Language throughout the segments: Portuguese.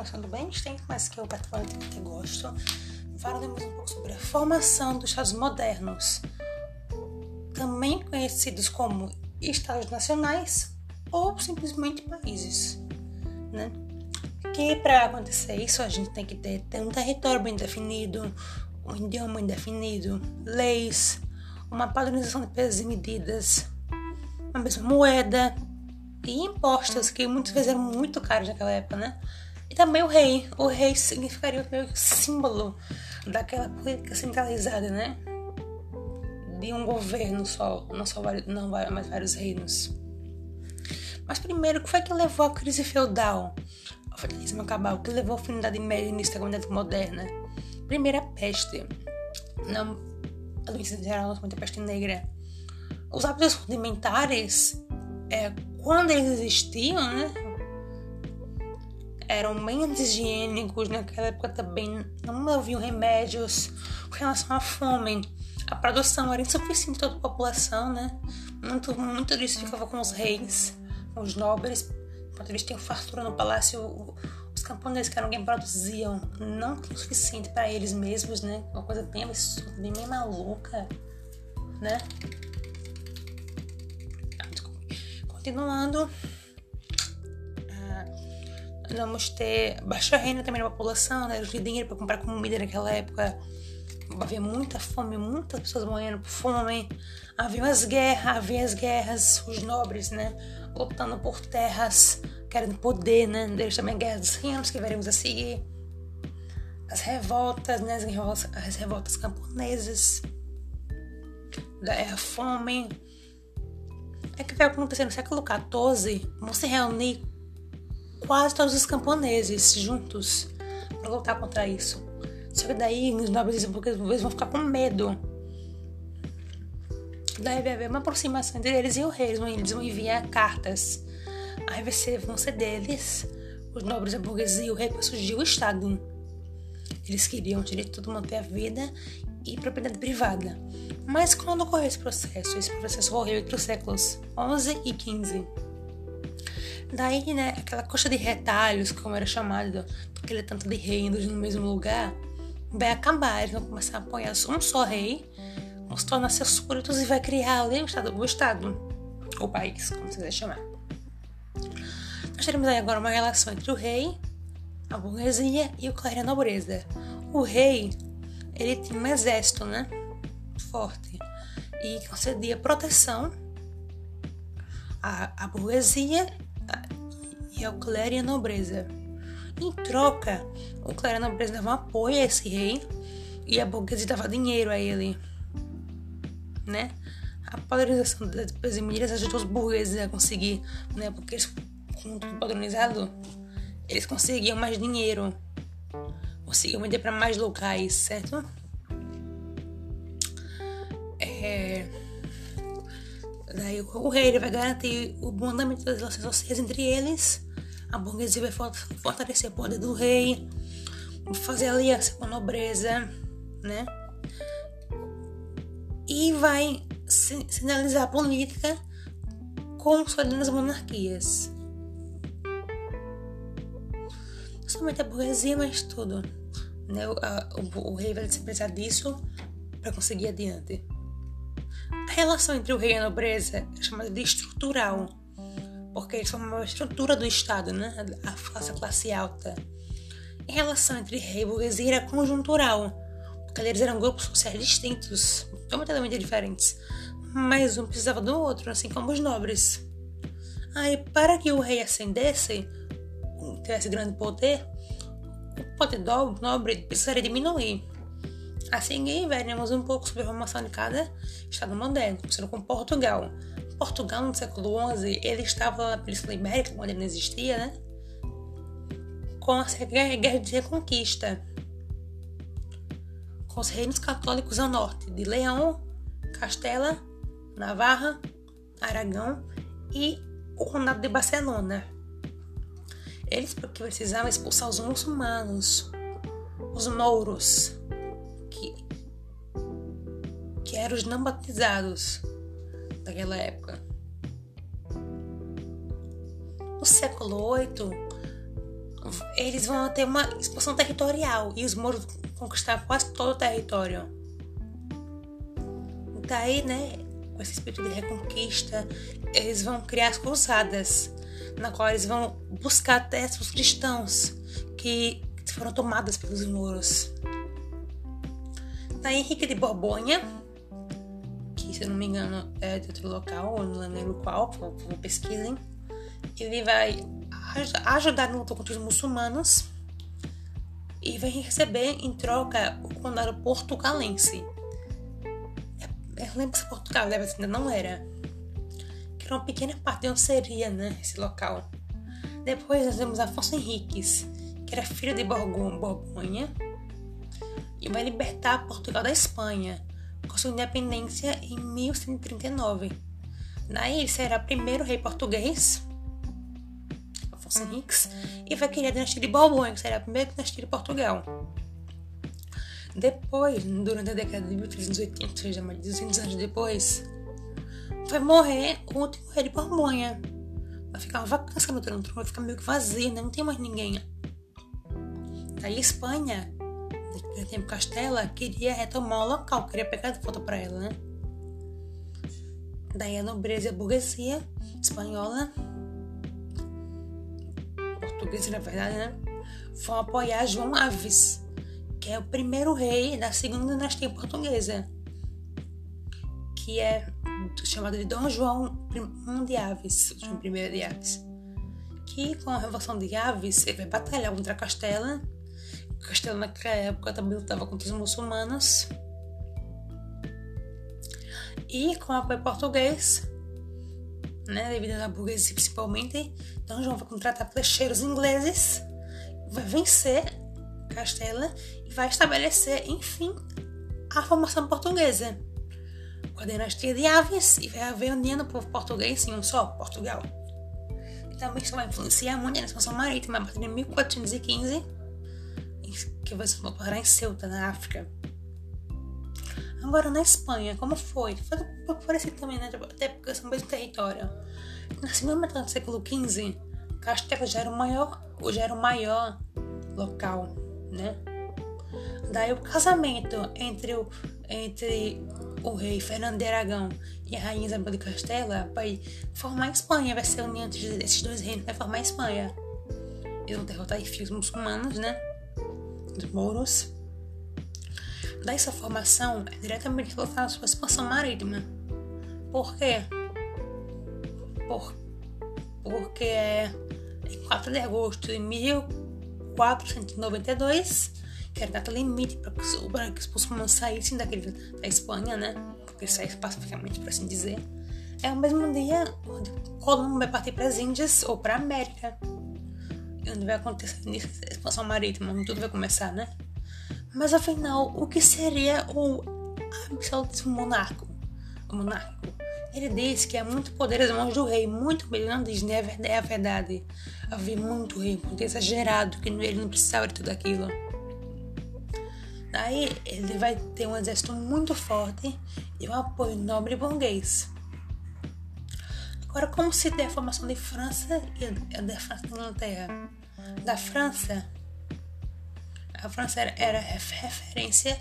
assunto bem extenso, mas que eu particularmente gosto. Falaremos um pouco sobre a formação dos Estados modernos, também conhecidos como Estados nacionais ou simplesmente países, né? Que para acontecer isso a gente tem que ter, ter um território bem definido, um idioma bem definido, leis, uma padronização de pesos e medidas, uma mesma moeda e impostos que muitas vezes eram muito caros naquela época, né? Também o rei. O rei significaria que símbolo daquela política centralizada, né? De um governo só, não só não mais vários reinos. Mas primeiro, o que foi que levou à crise feudal? Feudalismo acabar, o que levou à fim da Idade Média e início da Comunidade Moderna? Primeira a peste. Não, a doença em geral, muita peste negra. Os hábitos rudimentares, é, quando eles existiam, né? Eram bem higiênicos, naquela época também não haviam remédios com relação à fome. A produção era insuficiente para toda a população, né? Muito, muito disso ficava com os reis, com os nobres. Enquanto eles tinham fartura no palácio, os camponeses, que eram quem produziam, não tinham o suficiente para eles mesmos, né? Uma coisa bem absurda, bem, bem maluca, né? Continuando, vamos ter baixa renda também na população, né? Os dinheiro para comprar comida naquela época. Havia muita fome, muitas pessoas morrendo por fome. Havia as guerras, havia as guerras, os nobres, né? Lutando por terras, querendo poder, né? Deles também guerras dos reinos que veremos a seguir. As revoltas, né? As revoltas, as revoltas camponesas. Da fome é que vai acontecer no século XIV, vão se reunir quase todos os camponeses juntos para lutar contra isso. Só que daí os nobres eles vão ficar com medo. Daí vai haver uma aproximação entre eles e o rei. Eles vão enviar cartas. Aí vai ser, vão ser deles, os nobres, a burguesia e o rei, para surgir o Estado. Eles queriam o direito de manter a vida e propriedade privada. Mas quando ocorreu esse processo? Esse processo ocorreu entre os séculos 11 e 15. Daí, né, aquela coxa de retalhos, como era chamado, aquele tanto de reinos no mesmo lugar, vai acabar. Eles vão começar a apoiar um só rei, vão se tornar seus súditos e vai criar ali o Estado, o Estado, o país, como você quiser chamar. Nós teremos aí agora uma relação entre o rei, a burguesia e o clero e a nobreza. O rei ele tinha um exército, né? Forte. E concedia proteção à, à burguesia e ao clero e à nobreza. Em troca, o clero e a nobreza davam apoio a esse rei e a burguesia dava dinheiro a ele. Né? A padronização das medidas ajudou os burgueses a conseguir, né? Porque eles, com tudo padronizado, eles conseguiam mais dinheiro conseguiu vender para mais locais, certo? Daí o rei vai garantir o bom andamento das relações sociais entre eles. A burguesia vai fortalecer o poder do rei, fazer aliança com a nobreza, né? E vai sinalizar a política consolidando as monarquias. Não somente a burguesia, mas tudo né, o, a, o, o rei vai precisar disso para conseguir adiante. A relação entre o rei e a nobreza é chamada de estrutural, porque eles formam a estrutura do Estado, né? a, a classe alta. Em relação entre rei e burguesia era conjuntural, porque eles eram grupos sociais distintos, completamente diferentes, mas um precisava do outro, assim como os nobres. Aí, para que o rei ascendesse, tivesse grande poder, o poder nobre precisaria diminuir. Assim veremos um pouco sobre a formação de cada Estado moderno, começando com Portugal. Portugal, no século XI, ele estava na Península Ibérica, quando ele não existia, né? Com a Guerra de Reconquista, com os reinos católicos ao norte, de Leão, Castela, Navarra, Aragão e o Condado de Barcelona. Eles porque precisavam expulsar os muçulmanos, os mouros, que, que eram os não batizados daquela época. No século VIII, eles vão ter uma expansão territorial e os mouros conquistar quase todo o território. Daí, né, com esse espírito de reconquista, eles vão criar as cruzadas, na qual eles vão buscar terras os cristãos que foram tomadas pelos mouros. Daí Henrique de Borgonha, que se eu não me engano é de outro local, ou não lembro qual, pesquisem, ele vai ajudar no luta contra os muçulmanos e vai receber em troca o condado portugalense. Eu lembro se Portugal leva ainda não era. Que era uma pequena parte de onde seria, né, esse local. Depois nós temos Afonso Henriques, que era filho de Borgonha, e vai libertar Portugal da Espanha, com sua independência em 1139. Daí ele será primeiro rei português Afonso Henriques, e vai criar a dinastia de Borbões, que será a primeira dinastia de Portugal. Depois, durante a década de 1380, ou seja, mais de 200 anos depois, vai morrer o último rei de Borgonha. Vai ficar uma vacância no trono, vai ficar meio que vazio, né? não tem mais ninguém. Aí a Espanha, naquele tempo Castela, queria retomar o local, queria pegar de volta para ela, né? Daí a nobreza e a burguesia espanhola portuguesa, na verdade, né? Vão apoiar João Aves, que é o primeiro rei da segunda dinastia portuguesa, que é chamado de Dom João I de Aves, João I de Aves, que com a Revolução de Aves ele vai batalhar contra Castela. Castela naquela época também lutava contra os muçulmanos. E com o apoio português, né, devido à burguesia principalmente. Então João vai contratar flecheiros ingleses, vai vencer Castela e vai estabelecer, enfim, a formação portuguesa. Com a dinastia de Aves e vai haver união povo português em um só, Portugal. E também isso vai influenciar muito na expansão marítima a partir de 1415, que vai se parar em Ceuta, na África. Agora na Espanha, como foi? Foi parecido também, né? Até porque são o mesmo território. Na segunda metade do século XV, Castela já era o maior, já era o maior local, né? Daí o casamento entre o, entre o rei Fernando de Aragão e a rainha Isabel de Castela vai formar a Espanha, vai ser a união desses dois reinos, vai formar a Espanha. Eles vão derrotar os filhos muçulmanos, né? Os mouros. Daí essa formação é diretamente relacionada à sua expansão marítima. Por quê? Por, porque é em 4 de agosto de 1492, que era a data limite para que, os muçulmanos saíssem daquele, da Espanha, né? Porque saíssem pacificamente, por assim dizer. É o mesmo dia onde Colombo vai partir para as Índias ou para a América. Onde vai acontecer a expansão marítima, onde tudo vai começar, né? Mas afinal, o que seria o absolutismo monarco? O monárquico? Ele diz que há muito poder nas mãos do rei, muito ele não diz, né? É a verdade. Havia muito rei, muito exagerado, que ele não precisava de tudo aquilo. Daí ele vai ter um exército muito forte e um apoio nobre e burguês. Agora, como se der a formação de França e da França e Inglaterra? Da França, a França era, referência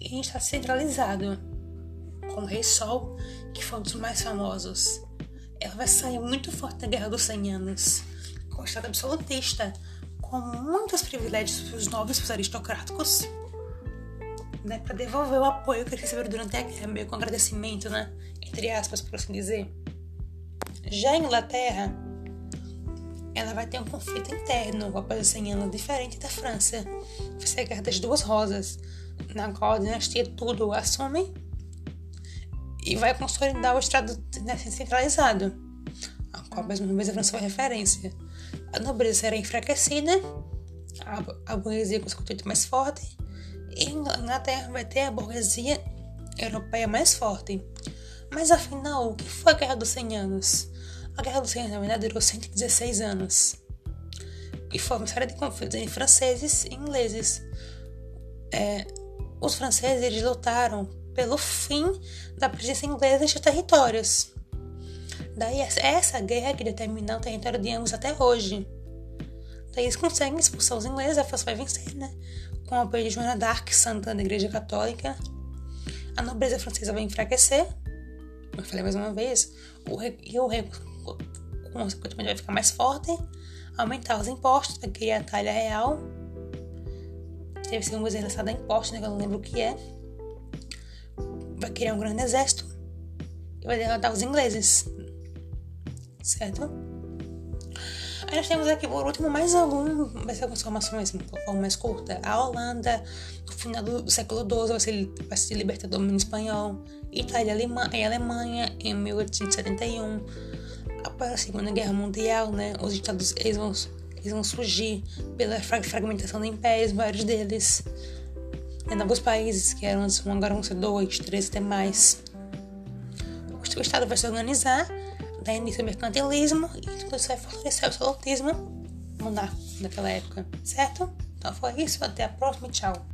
em estar centralizado, com o Rei Sol, que foi um dos mais famosos. Ela vai sair muito forte da Guerra dos 100 Anos, com o Estado absolutista, com muitos privilégios para os nobres, para os aristocráticos, né, para devolver o apoio que eles receberam durante a guerra, meio com agradecimento, né, entre aspas, por assim dizer. Já a Inglaterra ela vai ter um conflito interno os 100 anos, diferente da França. Vai ser a Guerra das Duas Rosas, na qual a dinastia tudo assume e vai consolidar o Estado centralizado, a qual mesmo a França foi referência. A nobreza será enfraquecida, a, a burguesia com conceito mais forte, e a Inglaterra vai ter a burguesia europeia mais forte. Mas afinal, o que foi a Guerra dos 100 Anos? A Guerra dos 100 Anos, na verdade, durou 116 anos. E foi uma série de conflitos entre franceses e ingleses. É, os franceses eles lutaram pelo fim da presença inglesa em seus territórios. Daí essa guerra que determina o território de ambos até hoje. Daí eles conseguem expulsar os ingleses, a França vai vencer, né? Com o apoio de Joana d'Arc, santa da Igreja Católica. A nobreza francesa vai enfraquecer, eu falei mais uma vez, o rei, e o rei, consequentemente, vai ficar mais forte, aumentar os impostos, vai criar a talha real. Deve ser um coisa relacionada a impostos, né? Que eu não lembro o que é. Vai criar um grande exército e vai derrotar os ingleses. Certo? Aí nós temos aqui, por último, mais algum, vai ser algumas informações de forma mais curta. A Holanda, no final do século XII, vai se, vai se libertar do domínio espanhol. Itália e Alemanha, em 1871. Após a Segunda Guerra Mundial, né, os Estados eles vão, eles vão surgir pela fragmentação do império, vários deles. Em novos países, que eram agora vão ser dois, três até mais. O Estado vai se organizar dar início ao mercantilismo e tudo isso vai fortalecer o absolutismo monárquico naquela época, certo? Então foi isso, até a próxima, tchau!